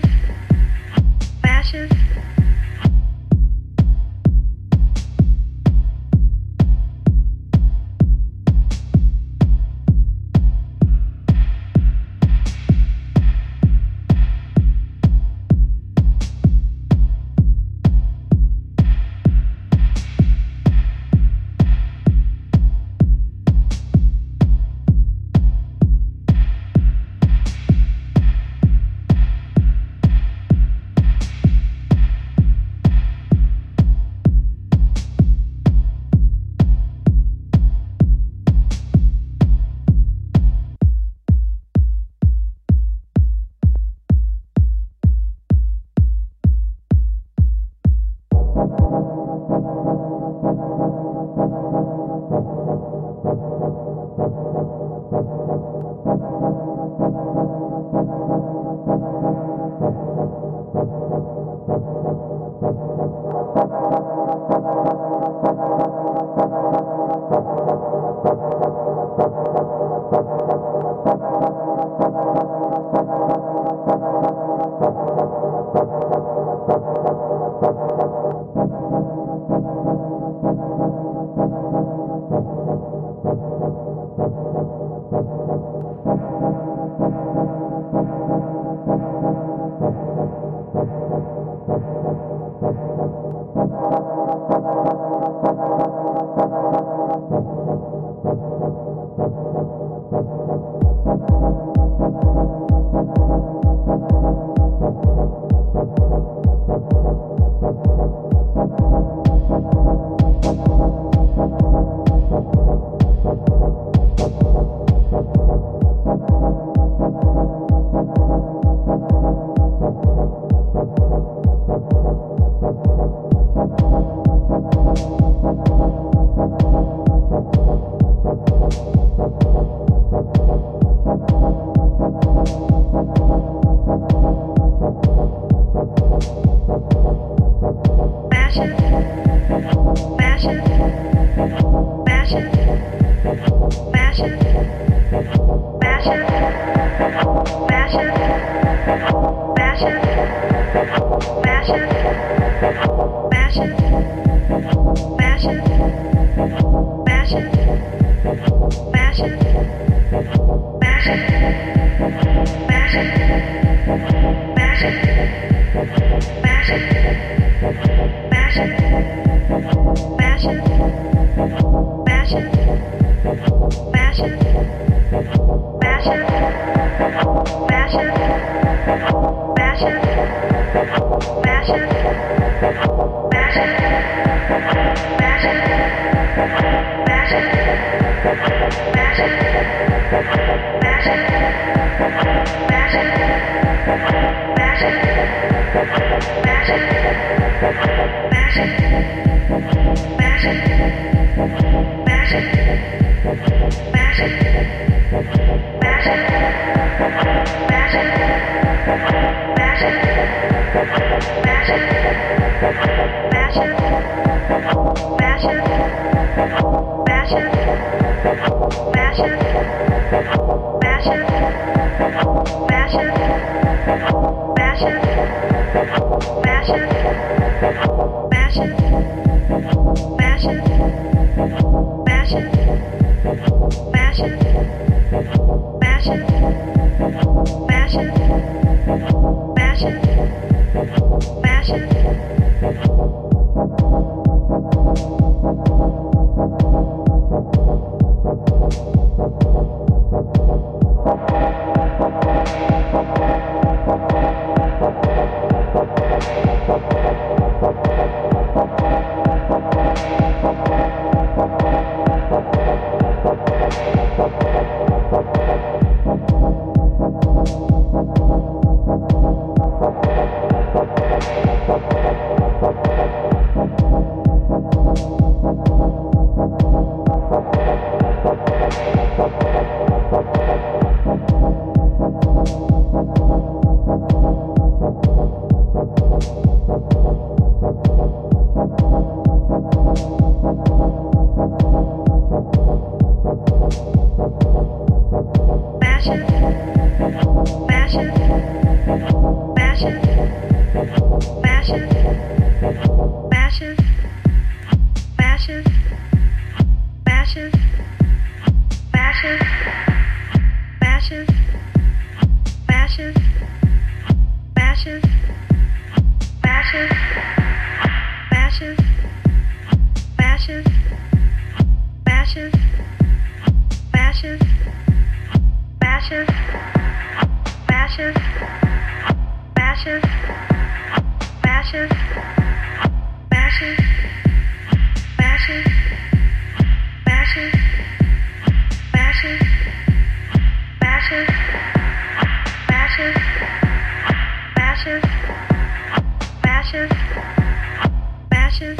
Flashes. Flashes. Thank you. Bashes. Bashes. Bashes. Bashes. Bashes. Bashes. Bashes. Bashes. Bashes. Bashes. Bashes. Bashes. Bashes. Bashes. Bashes. Bashes. Bashes. Bashes.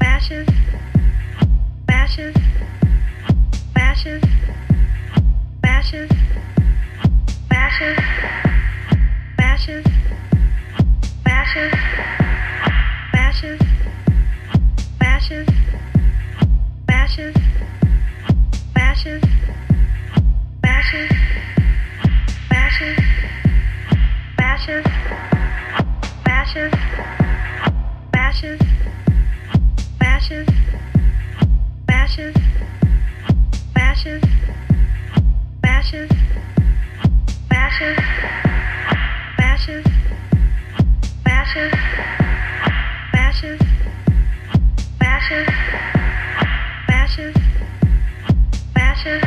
Bashes. Bashes. Bashes. Bashes. Bashes. Bashes. Bashes. Bashes. Bashes. Bashes. Bashes. Bashes. Bashes. Ashes. Ashes. Ashes. Ashes. Ashes. Ashes. Ashes. Ashes. Ashes. Ashes. Ashes. Ashes. Ashes. Ashes.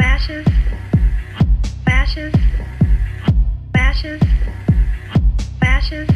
Ashes. Ashes. Ashes. Ashes.